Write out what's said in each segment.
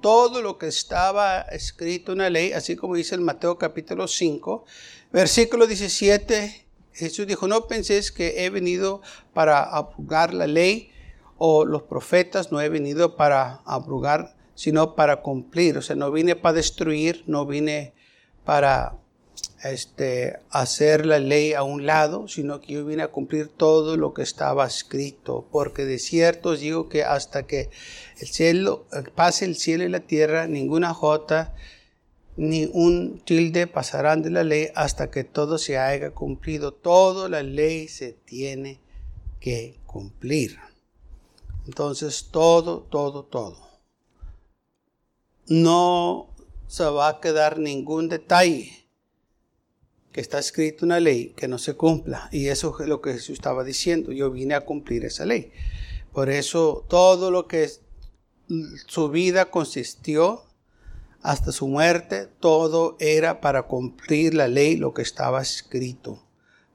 todo lo que estaba escrito en la ley, así como dice el Mateo capítulo 5, versículo 17. Jesús dijo, no penséis que he venido para abrogar la ley o los profetas, no he venido para abrogar, sino para cumplir. O sea, no vine para destruir, no vine para este, hacer la ley a un lado, sino que yo vine a cumplir todo lo que estaba escrito. Porque de cierto os digo que hasta que el cielo, pase el cielo y la tierra, ninguna jota ni un tilde pasarán de la ley hasta que todo se haya cumplido. Toda la ley se tiene que cumplir. Entonces, todo, todo, todo. No se va a quedar ningún detalle que está escrito una ley que no se cumpla. Y eso es lo que Jesús estaba diciendo. Yo vine a cumplir esa ley. Por eso todo lo que su vida consistió hasta su muerte, todo era para cumplir la ley, lo que estaba escrito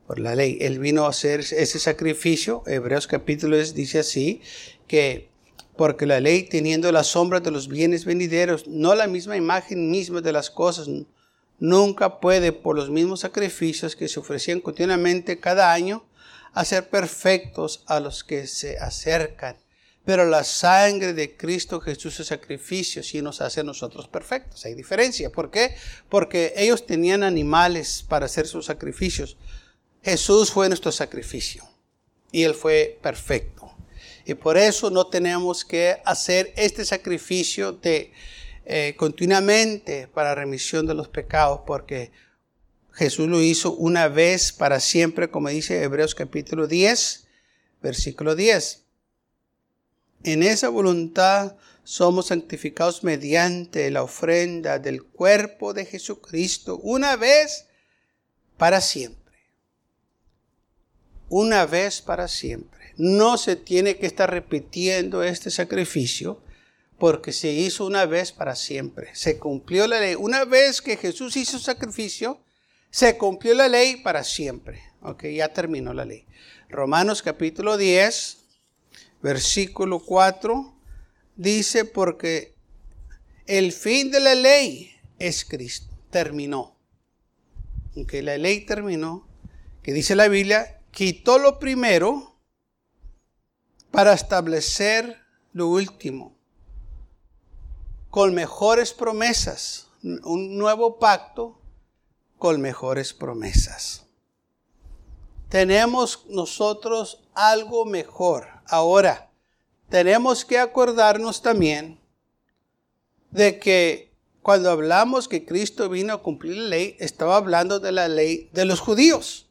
por la ley. Él vino a hacer ese sacrificio. Hebreos capítulo dice así, que porque la ley teniendo la sombra de los bienes venideros, no la misma imagen misma de las cosas, nunca puede, por los mismos sacrificios que se ofrecían continuamente cada año, hacer perfectos a los que se acercan. Pero la sangre de Cristo Jesús es sacrificio, si nos hace a nosotros perfectos. Hay diferencia. ¿Por qué? Porque ellos tenían animales para hacer sus sacrificios. Jesús fue nuestro sacrificio y Él fue perfecto. Y por eso no tenemos que hacer este sacrificio de eh, continuamente para remisión de los pecados, porque Jesús lo hizo una vez para siempre, como dice Hebreos capítulo 10, versículo 10. En esa voluntad somos santificados mediante la ofrenda del cuerpo de Jesucristo, una vez para siempre. Una vez para siempre. No se tiene que estar repitiendo este sacrificio porque se hizo una vez para siempre. Se cumplió la ley. Una vez que Jesús hizo sacrificio, se cumplió la ley para siempre. Ok, ya terminó la ley. Romanos capítulo 10, versículo 4, dice, porque el fin de la ley es Cristo. Terminó. Aunque la ley terminó, que dice la Biblia, quitó lo primero para establecer lo último con mejores promesas, un nuevo pacto con mejores promesas. Tenemos nosotros algo mejor. Ahora, tenemos que acordarnos también de que cuando hablamos que Cristo vino a cumplir la ley, estaba hablando de la ley de los judíos.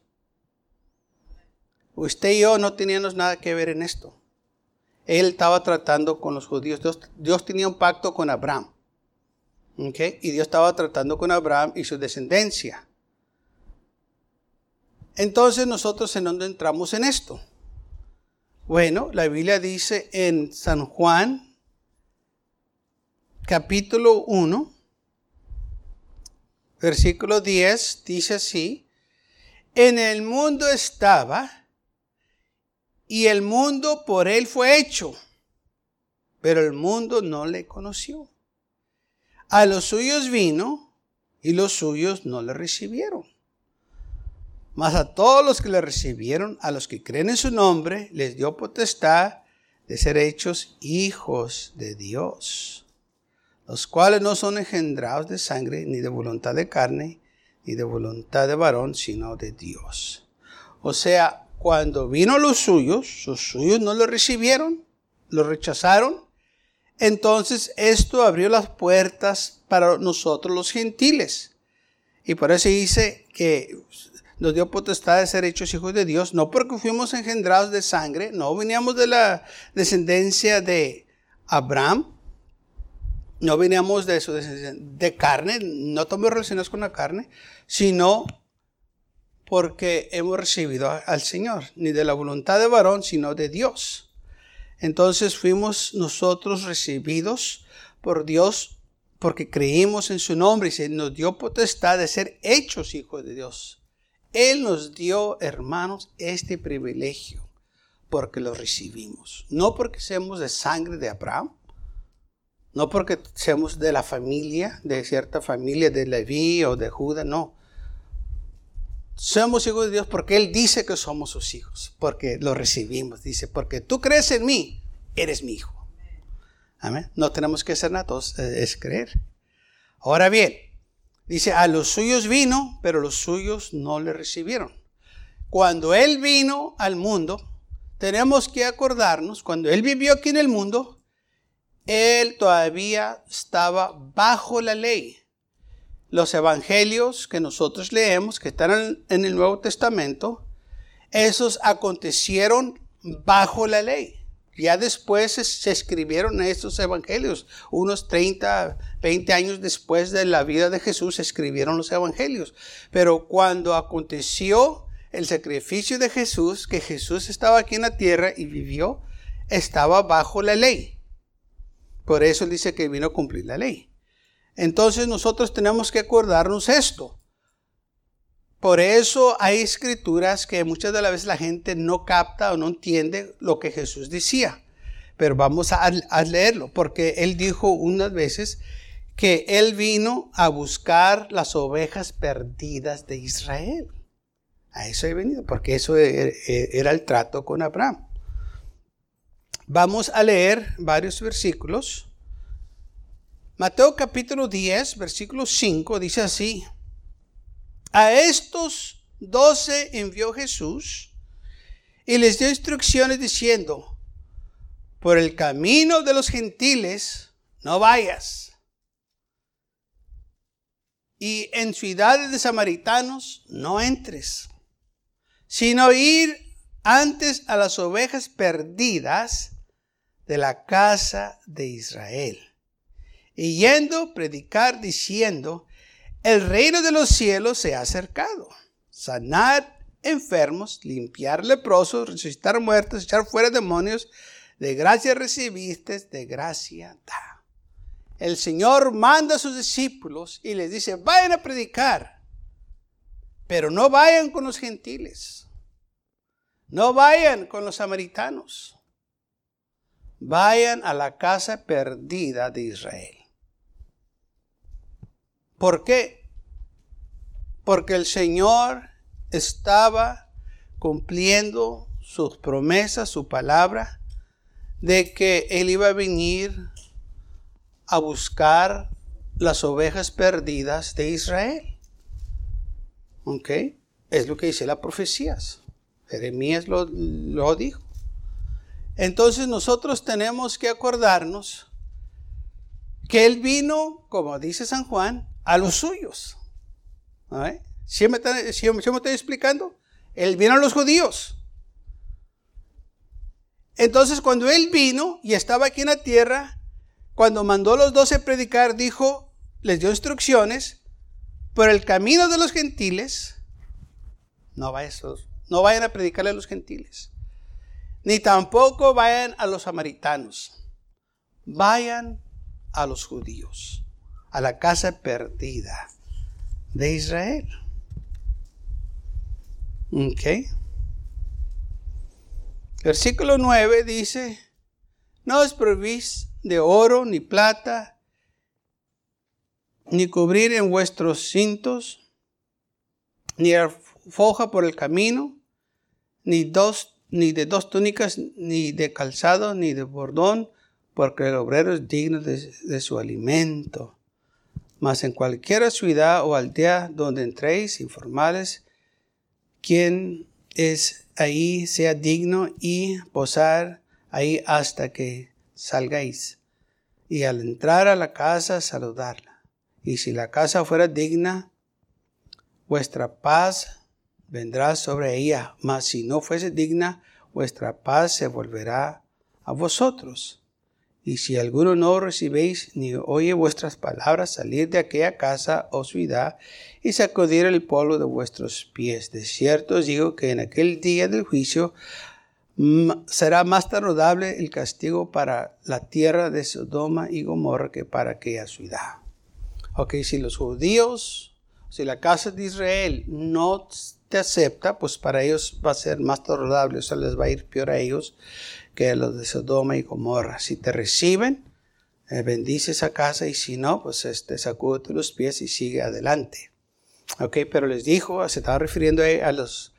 Usted y yo no teníamos nada que ver en esto él estaba tratando con los judíos. Dios, tenía un pacto con Abraham. Y Dios estaba tratando con Abraham y su descendencia. Entonces nosotros en dónde entramos en esto. Bueno, la Biblia dice en San Juan, capítulo 1, versículo 10, dice así, en el mundo estaba y el mundo por él fue hecho, pero el mundo no le conoció. A los suyos vino y los suyos no le recibieron. Mas a todos los que le recibieron, a los que creen en su nombre, les dio potestad de ser hechos hijos de Dios, los cuales no son engendrados de sangre, ni de voluntad de carne, ni de voluntad de varón, sino de Dios. O sea, cuando vino los suyos, sus suyos no lo recibieron, lo rechazaron. Entonces esto abrió las puertas para nosotros los gentiles. Y por eso dice que nos dio potestad de ser hechos hijos de Dios, no porque fuimos engendrados de sangre, no veníamos de la descendencia de Abraham, no veníamos de eso, de, carne, no estamos relacionados con la carne, sino porque hemos recibido al Señor, ni de la voluntad de varón, sino de Dios. Entonces fuimos nosotros recibidos por Dios porque creímos en su nombre y se nos dio potestad de ser hechos hijos de Dios. Él nos dio, hermanos, este privilegio porque lo recibimos. No porque seamos de sangre de Abraham, no porque seamos de la familia, de cierta familia de Leví o de Judá, no. Somos hijos de Dios porque Él dice que somos sus hijos, porque lo recibimos. Dice, porque tú crees en mí, eres mi hijo. Amén. No tenemos que ser natos, eh, es creer. Ahora bien, dice, a los suyos vino, pero los suyos no le recibieron. Cuando Él vino al mundo, tenemos que acordarnos, cuando Él vivió aquí en el mundo, Él todavía estaba bajo la ley los evangelios que nosotros leemos, que están en el Nuevo Testamento, esos acontecieron bajo la ley. Ya después se escribieron estos evangelios. Unos 30, 20 años después de la vida de Jesús se escribieron los evangelios. Pero cuando aconteció el sacrificio de Jesús, que Jesús estaba aquí en la tierra y vivió, estaba bajo la ley. Por eso dice que vino a cumplir la ley. Entonces nosotros tenemos que acordarnos esto. Por eso hay escrituras que muchas de las veces la gente no capta o no entiende lo que Jesús decía. Pero vamos a, leerlo, porque Él dijo unas veces que Él vino a buscar las ovejas perdidas de Israel. A eso he venido, porque eso e, e, era el trato con Abraham. Vamos a leer varios versículos. Mateo capítulo 10, versículo 5 dice así, a estos doce envió Jesús y les dio instrucciones diciendo, por el camino de los gentiles no vayas. Y en ciudades de samaritanos no entres, sino ir antes a las ovejas perdidas de la casa de Israel y yendo predicar diciendo, el reino de los cielos se ha acercado. Sanar enfermos, limpiar leprosos, resucitar muertos, echar fuera demonios. De gracia recibiste, de gracia da. El Señor manda a sus discípulos y les dice, vayan a predicar, pero no vayan con los gentiles. No vayan con los samaritanos. Vayan a la casa perdida de Israel. ¿Por qué? Porque el Señor estaba cumpliendo sus promesas, su palabra, de que Él iba a venir a buscar las ovejas perdidas de Israel. ¿Ok? Es lo que dice la profecías. Jeremías lo, lo dijo. Entonces nosotros tenemos que acordarnos que Él vino, como dice San Juan, a los suyos. ¿Sí me, estoy explicando? Él vino a los judíos. Entonces cuando él vino y estaba aquí en la tierra, cuando mandó a los doce predicar, dijo, les dio instrucciones, por el camino de los gentiles, no no vayan a predicarle a los gentiles, ni tampoco vayan a los samaritanos, vayan a los judíos a la casa perdida de Israel. Ok. Versículo 9 dice, no os prohibís de oro ni plata, ni cubrir en vuestros cintos, ni foja por el camino, ni, dos, ni de dos túnicas, ni de calzado, ni de bordón, porque el obrero es digno de su alimento. Mas en cualquier ciudad o aldea donde entréis informales, quien es ahí sea digno y posar ahí hasta que salgáis. Y al entrar a la casa, saludarla. Y si la casa fuera digna, vuestra paz vendrá sobre ella. Mas si no fuese digna, vuestra paz se volverá a vosotros. Y si alguno no recibéis ni oye vuestras palabras, salir de aquella casa o ciudad y sacudir el polvo de vuestros pies. De cierto os digo que en aquel día del juicio será más saludable el castigo para la tierra de Sodoma y Gomorra que para aquella ciudad. Ok, si los judíos, si la casa de Israel no te acepta, pues para ellos va a ser más saludable, o sea, les va a ir peor a ellos que los de Sodoma y Gomorra. Si te reciben, eh, bendice esa casa y si no, pues este, sacúdete los pies y sigue adelante. Ok, pero les dijo, se estaba refiriendo a los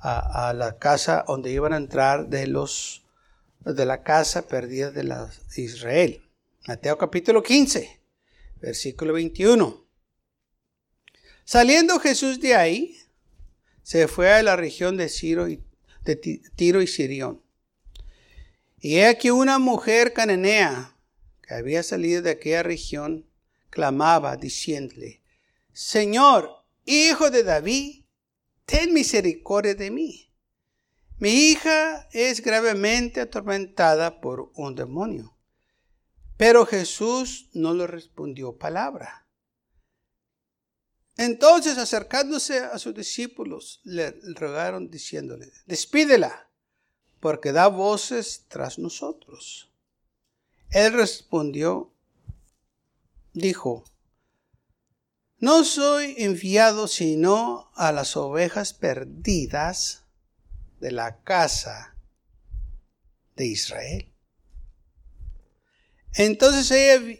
a, la casa donde iban a entrar de los de la casa perdida de Israel. Mateo capítulo 15, versículo 21. Saliendo Jesús de ahí, se fue a la región de, Ciro de Tiro y Sirión. Y he aquí una mujer cananea que había salido de aquella región, clamaba diciéndole, Señor, hijo de David, ten misericordia de mí. Mi hija es gravemente atormentada por un demonio. Pero Jesús no le respondió palabra. Entonces, acercándose a sus discípulos, le rogaron diciéndole, despídela, porque da voces tras nosotros. Él respondió, dijo, no soy enviado sino a las ovejas perdidas de la casa de Israel. Entonces ella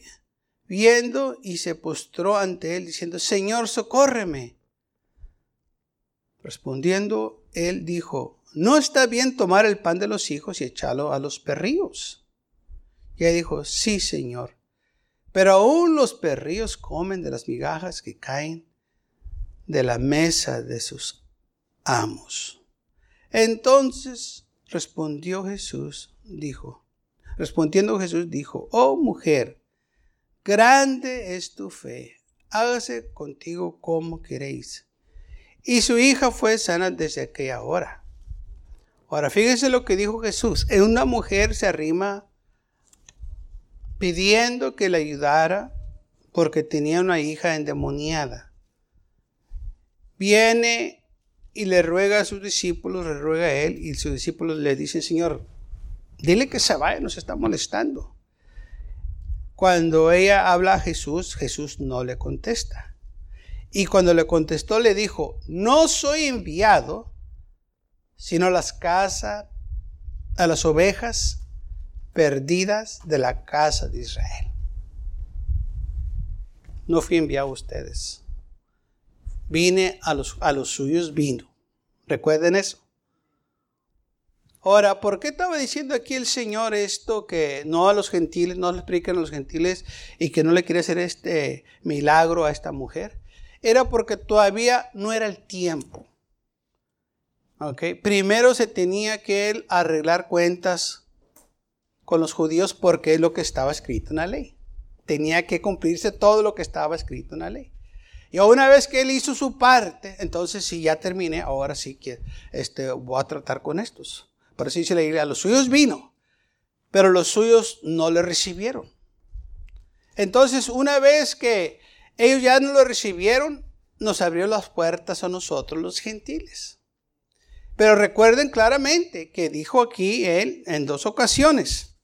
viendo y se postró ante él diciendo, Señor, socórreme. Respondiendo, él dijo, no está bien tomar el pan de los hijos y echarlo a los perrillos. Y ella dijo, sí, Señor. Pero aún los perrillos comen de las migajas que caen de la mesa de sus amos. Entonces respondió Jesús, dijo, respondiendo Jesús dijo, oh mujer, grande es tu fe, hágase contigo como queréis. Y su hija fue sana desde aquella hora. Ahora fíjense lo que dijo Jesús. Una mujer se arrima pidiendo que le ayudara porque tenía una hija endemoniada. Viene y le ruega a sus discípulos, le ruega a él, y sus discípulos le dicen, Señor, dile que se vaya, nos está molestando. Cuando ella habla a Jesús, Jesús no le contesta. Y cuando le contestó, le dijo, no soy enviado, sino las casas, a las ovejas perdidas de la casa de Israel. No fui enviado a ustedes. Vine a los, a los suyos, vino. Recuerden eso. Ahora, ¿por qué estaba diciendo aquí el Señor esto que no a los gentiles, no le explican a los gentiles y que no le quiere hacer este milagro a esta mujer? Era porque todavía no era el tiempo. Okay. Primero se tenía que arreglar cuentas con los judíos porque es lo que estaba escrito en la ley. Tenía que cumplirse todo lo que estaba escrito en la ley. Y una vez que él hizo su parte, entonces si ya terminé, ahora sí que este, voy a tratar con estos. Por eso dice la iglesia, a los suyos vino, pero los suyos no le recibieron. Entonces, una vez que ellos ya no lo recibieron, nos abrió las puertas a nosotros los gentiles. Pero recuerden claramente que dijo aquí él en dos ocasiones,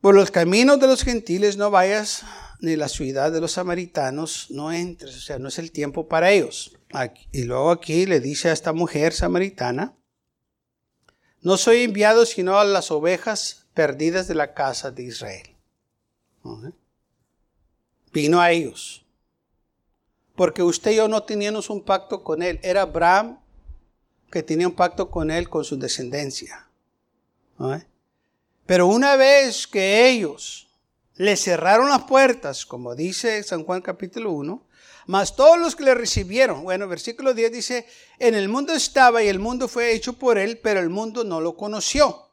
por los caminos de los gentiles no vayas, ni la ciudad de los samaritanos no entres, o sea, no es el tiempo para ellos. y luego aquí le dice a esta mujer samaritana, no soy enviado sino a las ovejas perdidas de la casa de Israel. Vino a ellos. Porque usted y yo no teníamos un pacto con él. Era Abraham que tenía un pacto con él, con su descendencia. Pero una vez que ellos le cerraron las puertas, como dice San Juan capítulo 1, más todos los que le recibieron, bueno, versículo 10 dice, en el mundo estaba y el mundo fue hecho por él, pero el mundo no lo conoció.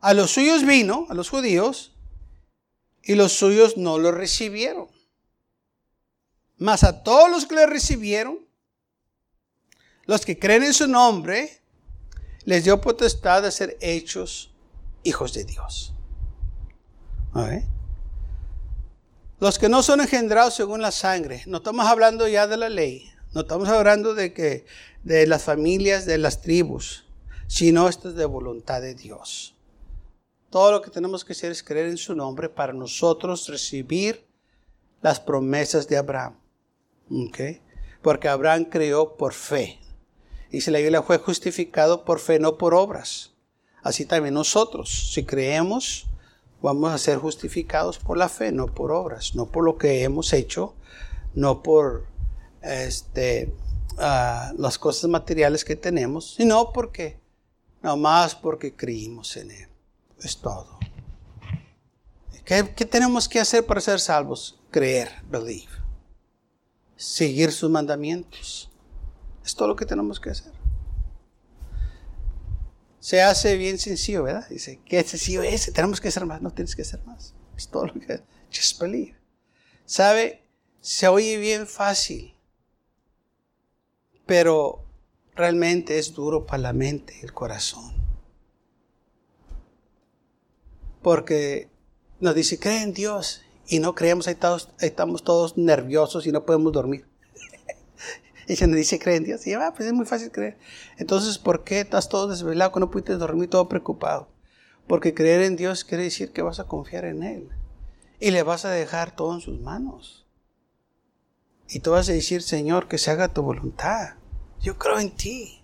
A los suyos vino, a los judíos, y los suyos no lo recibieron. Mas a todos los que le recibieron, los que creen en su nombre, les dio potestad de ser hechos hijos de Dios. Los que no son engendrados según la sangre, no estamos hablando ya de la ley, no estamos hablando de que de las familias, de las tribus, sino esto es de voluntad de Dios. Todo lo que tenemos que hacer es creer en su nombre para nosotros recibir las promesas de Abraham. ¿Okay? Porque Abraham creó por fe. Si la Biblia fue justificado por fe, no por obras. Así también nosotros, si creemos, vamos a ser justificados por la fe, no por obras, no por lo que hemos hecho, no por este, ah, las cosas materiales que tenemos, sino porque, más porque creímos en Él. Es todo. ¿Qué, ¿Qué, tenemos que hacer para ser salvos? Creer, believe. Seguir sus mandamientos. Es todo lo que tenemos que hacer se hace bien sencillo, ¿verdad? Dice, ¿qué sencillo es? Tenemos que hacer más. No tienes que hacer más. Es todo lo que... Just believe. ¿Sabe? Se oye bien fácil. Pero realmente es duro para la mente, el corazón. Porque nos dice, cree en Dios. Y no creemos, ahí estamos todos nerviosos y no podemos dormir. Y se nos dice, cree en Dios. Y va, ah, pues es muy fácil creer. Entonces, ¿por qué estás todo desvelado, que no pudiste dormir, todo preocupado? Porque creer en Dios quiere decir que vas a confiar en Él. Y le vas a dejar todo en sus manos. Y tú vas a decir, Señor, que se haga tu voluntad. Yo creo en ti.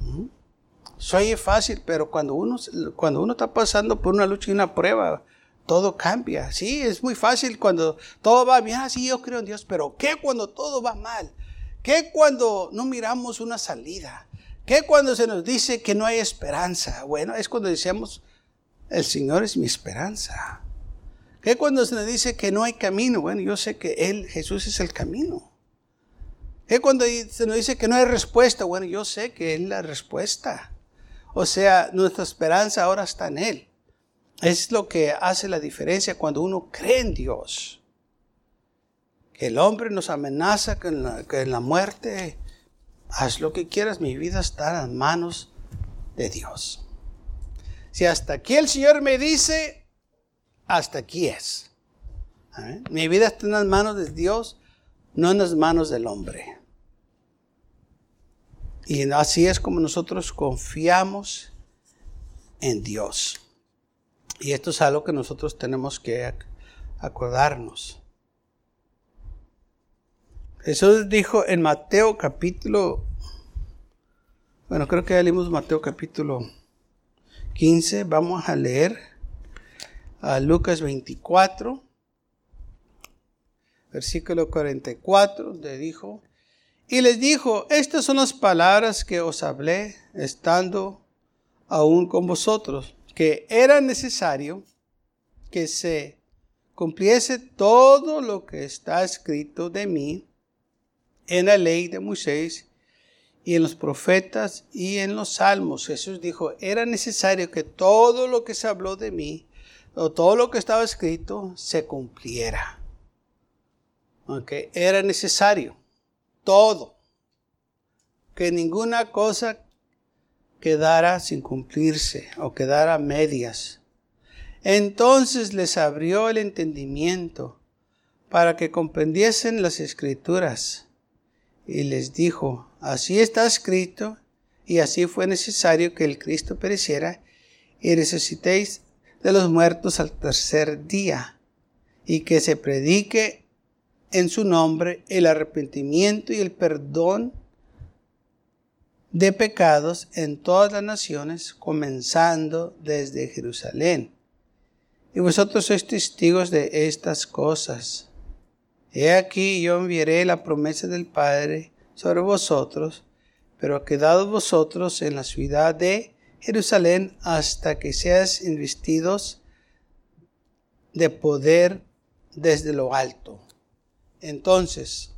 ¿Mm? Soy fácil, pero cuando uno, cuando uno está pasando por una lucha y una prueba, todo cambia. Sí, es muy fácil cuando todo va bien. Ah, yo creo en Dios, pero ¿qué cuando todo va mal? ¿Qué cuando no miramos una salida? ¿Qué cuando se nos dice que no hay esperanza? Bueno, es cuando decimos, el Señor es mi esperanza. ¿Qué cuando se nos dice que no hay camino? Bueno, yo sé que Él, Jesús es el camino. ¿Qué cuando se nos dice que no hay respuesta? Bueno, yo sé que Él es la respuesta. O sea, nuestra esperanza ahora está en Él. Es lo que hace la diferencia cuando uno cree en Dios. Que el hombre nos amenaza con la, la muerte. Haz lo que quieras, mi vida está en manos de Dios. Si hasta aquí el Señor me dice, hasta aquí es. Mi vida está en las manos de Dios, no en las manos del hombre. Y así es como nosotros confiamos en Dios. Y esto es algo que nosotros tenemos que acordarnos. Jesús dijo en Mateo capítulo, bueno, creo que ya leímos Mateo capítulo 15, vamos a leer a Lucas 24, versículo 44, donde dijo, y les dijo, estas son las palabras que os hablé estando aún con vosotros que era necesario que se cumpliese todo lo que está escrito de mí en la ley de Moisés y en los profetas y en los salmos. Jesús dijo, era necesario que todo lo que se habló de mí, o todo lo que estaba escrito, se cumpliera. Okay. Era necesario, todo, que ninguna cosa quedara sin cumplirse o quedara a medias. Entonces les abrió el entendimiento para que comprendiesen las escrituras y les dijo, así está escrito y así fue necesario que el Cristo pereciera y resucitéis de los muertos al tercer día y que se predique en su nombre el arrepentimiento y el perdón de pecados en todas las naciones, comenzando desde Jerusalén. Y vosotros sois testigos de estas cosas. He aquí yo enviaré la promesa del Padre sobre vosotros, pero quedad vosotros en la ciudad de Jerusalén hasta que seas investidos de poder desde lo alto. Entonces,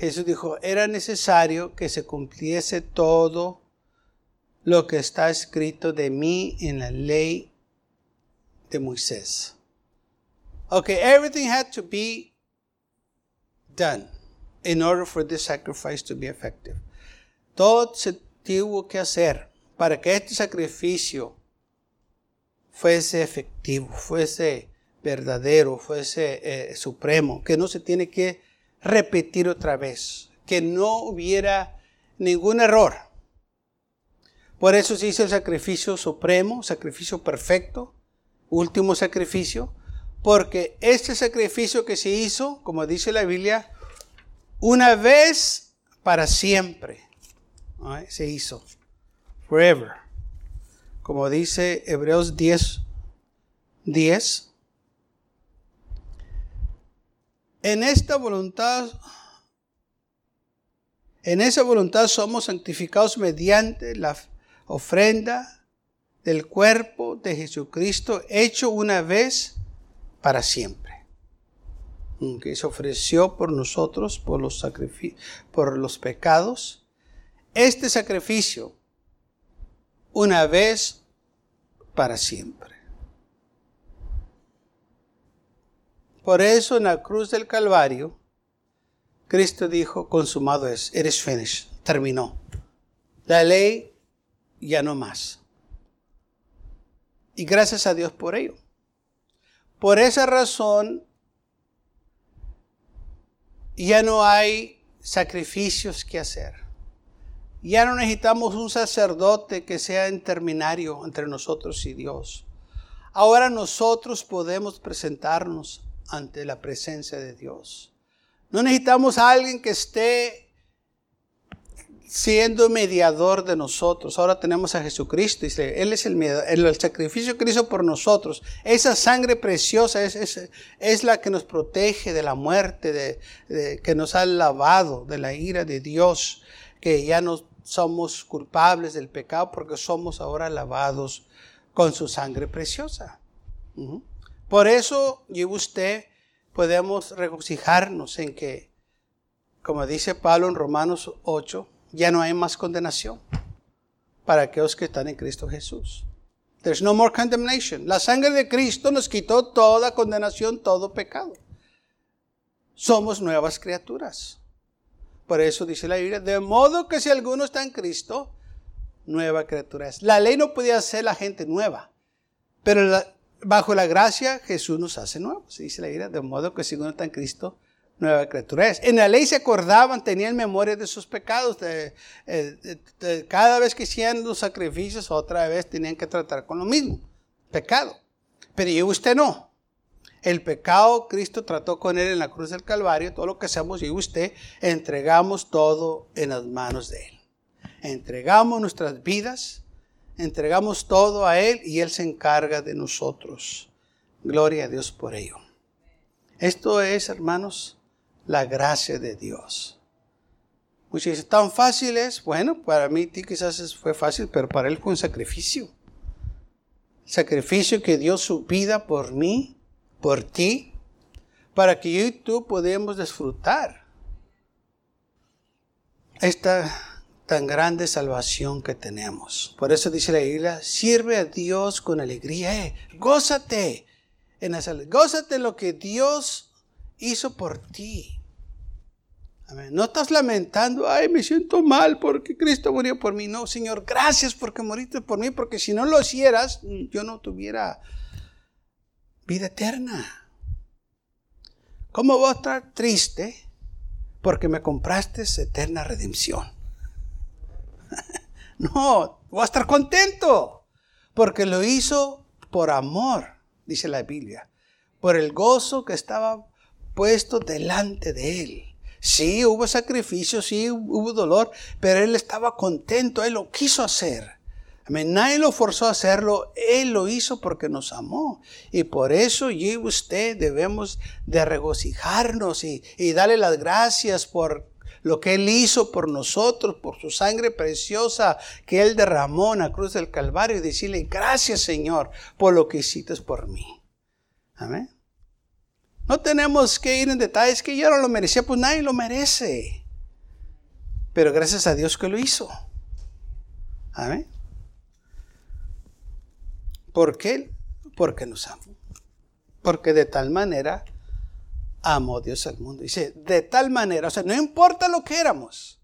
Jesús dijo, era necesario que se cumpliese todo lo que está escrito de mí en la ley de Moisés. Okay, everything had to be done in order for this sacrifice to be effective. Todo se tuvo que hacer para que este sacrificio fuese efectivo, fuese verdadero, fuese eh, supremo, que no se tiene que repetir otra vez, que no hubiera ningún error. Por eso se hizo el sacrificio supremo, sacrificio perfecto, último sacrificio, porque este sacrificio que se hizo, como dice la Biblia, una vez para siempre, se hizo, forever. Como dice Hebreos 10, 10. En esta voluntad, en esa voluntad somos santificados mediante la ofrenda del cuerpo de Jesucristo hecho una vez para siempre. Que se ofreció por nosotros, por los, por los pecados. Este sacrificio, una vez para siempre. Por eso en la cruz del Calvario, Cristo dijo, consumado es, eres finished, terminó. La ley ya no más. Y gracias a Dios por ello. Por esa razón, ya no hay sacrificios que hacer. Ya no necesitamos un sacerdote que sea interminario entre nosotros y Dios. Ahora nosotros podemos presentarnos ante la presencia de Dios. No necesitamos a alguien que esté siendo mediador de nosotros. Ahora tenemos a Jesucristo. Dice, Él es el, el sacrificio que hizo por nosotros. Esa sangre preciosa es, la que nos protege de la muerte, de, que nos ha lavado de la ira de Dios, que ya no somos culpables del pecado porque somos ahora lavados con su sangre preciosa. Por eso yo y usted podemos regocijarnos en que, como dice Pablo en Romanos 8, ya no hay más condenación para aquellos que están en Cristo Jesús. There's no more condemnation. La sangre de Cristo nos quitó toda condenación, todo pecado. Somos nuevas criaturas. Por eso dice la Biblia, de modo que si alguno está en Cristo, nueva criatura es. La ley no podía hacer la gente nueva, pero bajo la gracia Jesús nos hace nuevos. Dice la Biblia, de modo que si alguno está en Cristo, nueva criatura es. En la ley se acordaban, tenían memoria de sus pecados. De, cada vez que hacían los sacrificios, otra vez tenían que tratar con lo mismo, pecado. Pero yo usted no. El pecado Cristo trató con él en la cruz del Calvario. Todo lo que hacemos y usted, entregamos todo en las manos de él. Entregamos nuestras vidas, entregamos todo a él y él se encarga de nosotros. Gloria a Dios por ello. Esto es, hermanos, la gracia de Dios. Muchos dicen, ¿tan fácil es? Bueno, para mí quizás fue fácil, pero para él fue un sacrificio. Sacrificio que dio su vida por mí, por ti, para que yo y tú podamos disfrutar esta tan grande salvación que tenemos. Por eso dice la Biblia, sirve a Dios con alegría, eh, gózate en esa, gózate en lo que Dios hizo por ti. No estás lamentando, ay, me siento mal porque Cristo murió por mí. No, Señor, gracias porque moriste por mí, porque si no lo hicieras, yo no tuviera vida eterna. ¿Cómo voy a estar triste porque me compraste eterna redención? no, voy a estar contento porque lo hizo por amor, dice la Biblia, por el gozo que estaba puesto delante de él. Sí, hubo sacrificio, sí, hubo dolor, pero él estaba contento, él lo quiso hacer. Nadie lo forzó a hacerlo, Él lo hizo porque nos amó. Y por eso yo y usted debemos de regocijarnos y, y darle las gracias por lo que Él hizo por nosotros, por su sangre preciosa que Él derramó en la cruz del Calvario y decirle gracias Señor por lo que hiciste por mí. Amén. No tenemos que ir en detalles que yo no lo merecía, pues nadie lo merece. Pero gracias a Dios que lo hizo. Amén. ¿Por qué? Porque nos amó. Porque de tal manera amó Dios al mundo. Dice, de tal manera, o sea, no importa lo que éramos,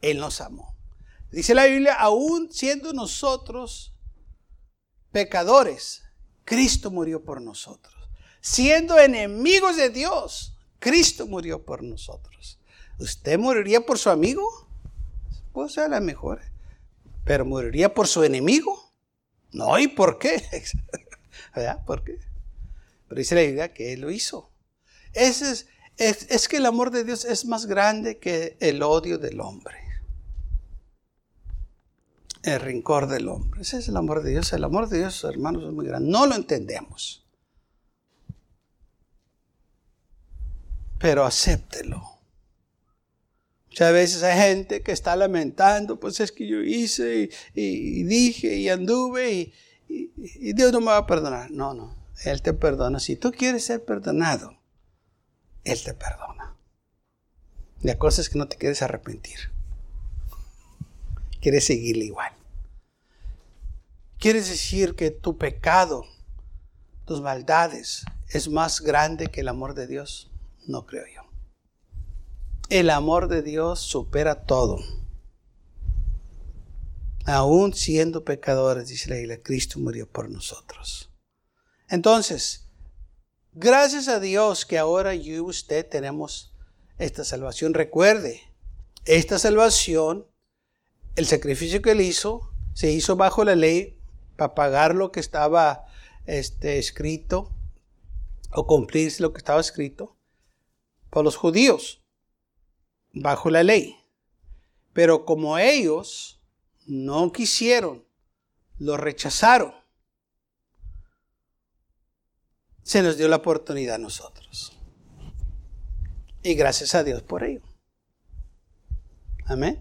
Él nos amó. Dice la Biblia, aún siendo nosotros pecadores, Cristo murió por nosotros. Siendo enemigos de Dios, Cristo murió por nosotros. ¿Usted moriría por su amigo? Puede ser la mejor. ¿Pero moriría por su enemigo? No, ¿y por qué? ¿Verdad? ¿Por qué? Pero dice la Biblia que Él lo hizo. Es, es que el amor de Dios es más grande que el odio del hombre el rincor del hombre. Ese es el amor de Dios. El amor de Dios, hermanos, es muy grande. No lo entendemos. Pero acéptelo. Muchas veces hay gente que está lamentando, pues es que yo hice y, dije y anduve y, y, Dios no me va a perdonar. No, no, Él te perdona. Si tú quieres ser perdonado, Él te perdona. La cosa es que no te quieres arrepentir quieres seguirle igual. ¿Quieres decir que tu pecado, tus maldades, es más grande que el amor de Dios? No creo yo. El amor de Dios supera todo. Aún siendo pecadores, dice la Iglesia, Cristo murió por nosotros. Entonces, gracias a Dios que ahora yo y usted tenemos esta salvación. Recuerde, esta salvación el sacrificio que él hizo se hizo bajo la ley para pagar lo que estaba este, escrito o cumplirse lo que estaba escrito por los judíos bajo la ley. Pero como ellos no quisieron, lo rechazaron, se nos dio la oportunidad a nosotros. Y gracias a Dios por ello. Amén.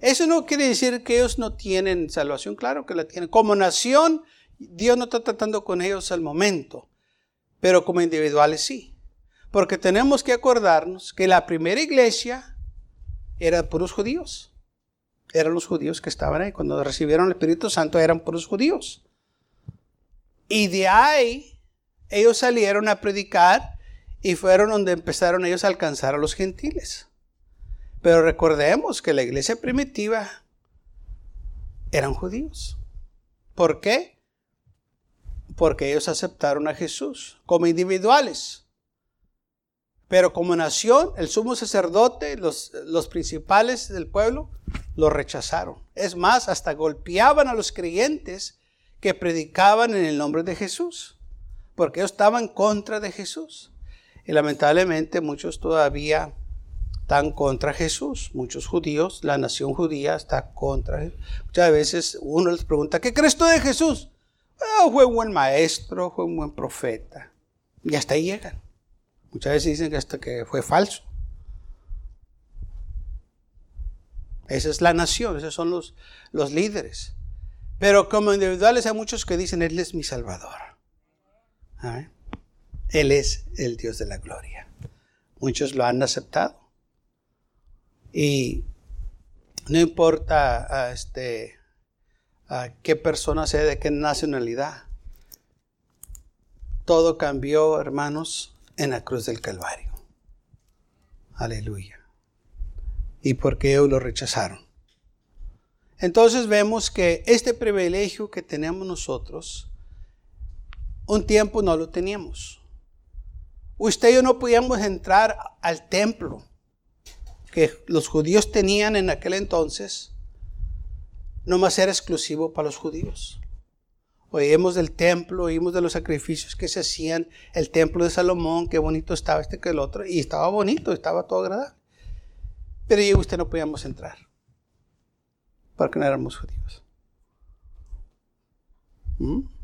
Eso no quiere decir que ellos no tienen salvación, claro que la tienen. Como nación, Dios no está tratando con ellos al momento, pero como individuales sí. Porque tenemos que acordarnos que la primera iglesia era puros judíos. Eran los judíos que estaban ahí. Cuando recibieron el Espíritu Santo eran puros judíos. Y de ahí ellos salieron a predicar y fueron donde empezaron ellos a alcanzar a los gentiles. Pero recordemos que la iglesia primitiva eran judíos. ¿Por qué? Porque ellos aceptaron a Jesús como individuales. Pero como nación, el sumo sacerdote, los, los principales del pueblo, lo rechazaron. Es más, hasta golpeaban a los creyentes que predicaban en el nombre de Jesús, porque ellos estaban contra de Jesús. Y lamentablemente muchos todavía están contra Jesús. Muchos judíos, la nación judía está contra Jesús. Muchas veces uno les pregunta, ¿qué crees tú de Jesús? Ah, fue un buen maestro, fue un buen profeta. Y hasta ahí llegan. Muchas veces dicen que hasta que fue falso. Esa es la nación, esos son los, los líderes. Pero como individuales hay muchos que dicen, Él es mi Salvador. Él es el Dios de la gloria. Muchos lo han aceptado. Y no importa este, a qué persona sea, de qué nacionalidad. Todo cambió, hermanos, en la cruz del Calvario. Aleluya. Y porque ellos lo rechazaron. Entonces vemos que este privilegio que tenemos nosotros, un tiempo no lo teníamos. Usted y yo no podíamos entrar al templo que los judíos tenían en aquel entonces no más era exclusivo para los judíos. Oímos del templo, oímos de los sacrificios que se hacían, el templo de Salomón, qué bonito estaba este que el otro, y estaba bonito, estaba todo agradable. Pero yo y usted no podíamos entrar, porque no éramos judíos. ¿Mm?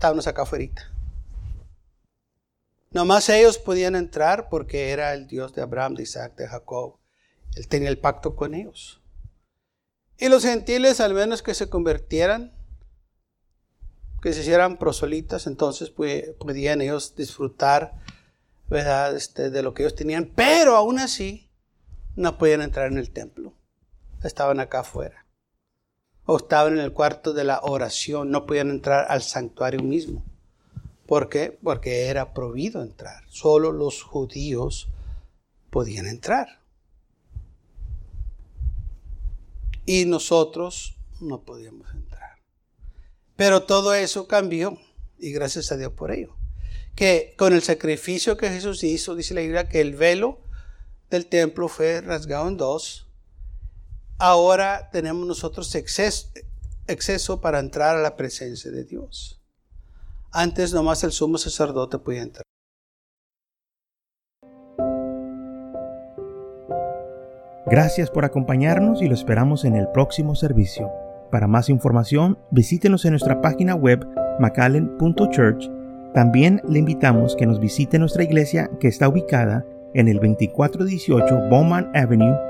Estábamos acá afuera. Nomás ellos podían entrar porque era el Dios de Abraham, de Isaac, de Jacob. Él tenía el pacto con ellos. Y los gentiles, al menos que se convirtieran, que se hicieran proselitas, entonces podían ellos disfrutar ¿verdad? Este, de lo que ellos tenían. Pero aún así, no podían entrar en el templo. Estaban acá afuera. Estaban en el cuarto de la oración. No podían entrar al santuario mismo. ¿Por qué? Porque era prohibido entrar. Solo los judíos podían entrar. Y nosotros no podíamos entrar. Pero todo eso cambió y gracias a Dios por ello. Que con el sacrificio que Jesús hizo, dice la Biblia, que el velo del templo fue rasgado en dos. Ahora tenemos nosotros exceso, para entrar a la presencia de Dios. Antes nomás el sumo sacerdote podía entrar. Gracias por acompañarnos y lo esperamos en el próximo servicio. Para más información, visítenos en nuestra página web macallen.church. También le invitamos que nos visite nuestra iglesia que está ubicada en el 2418 Bowman Avenue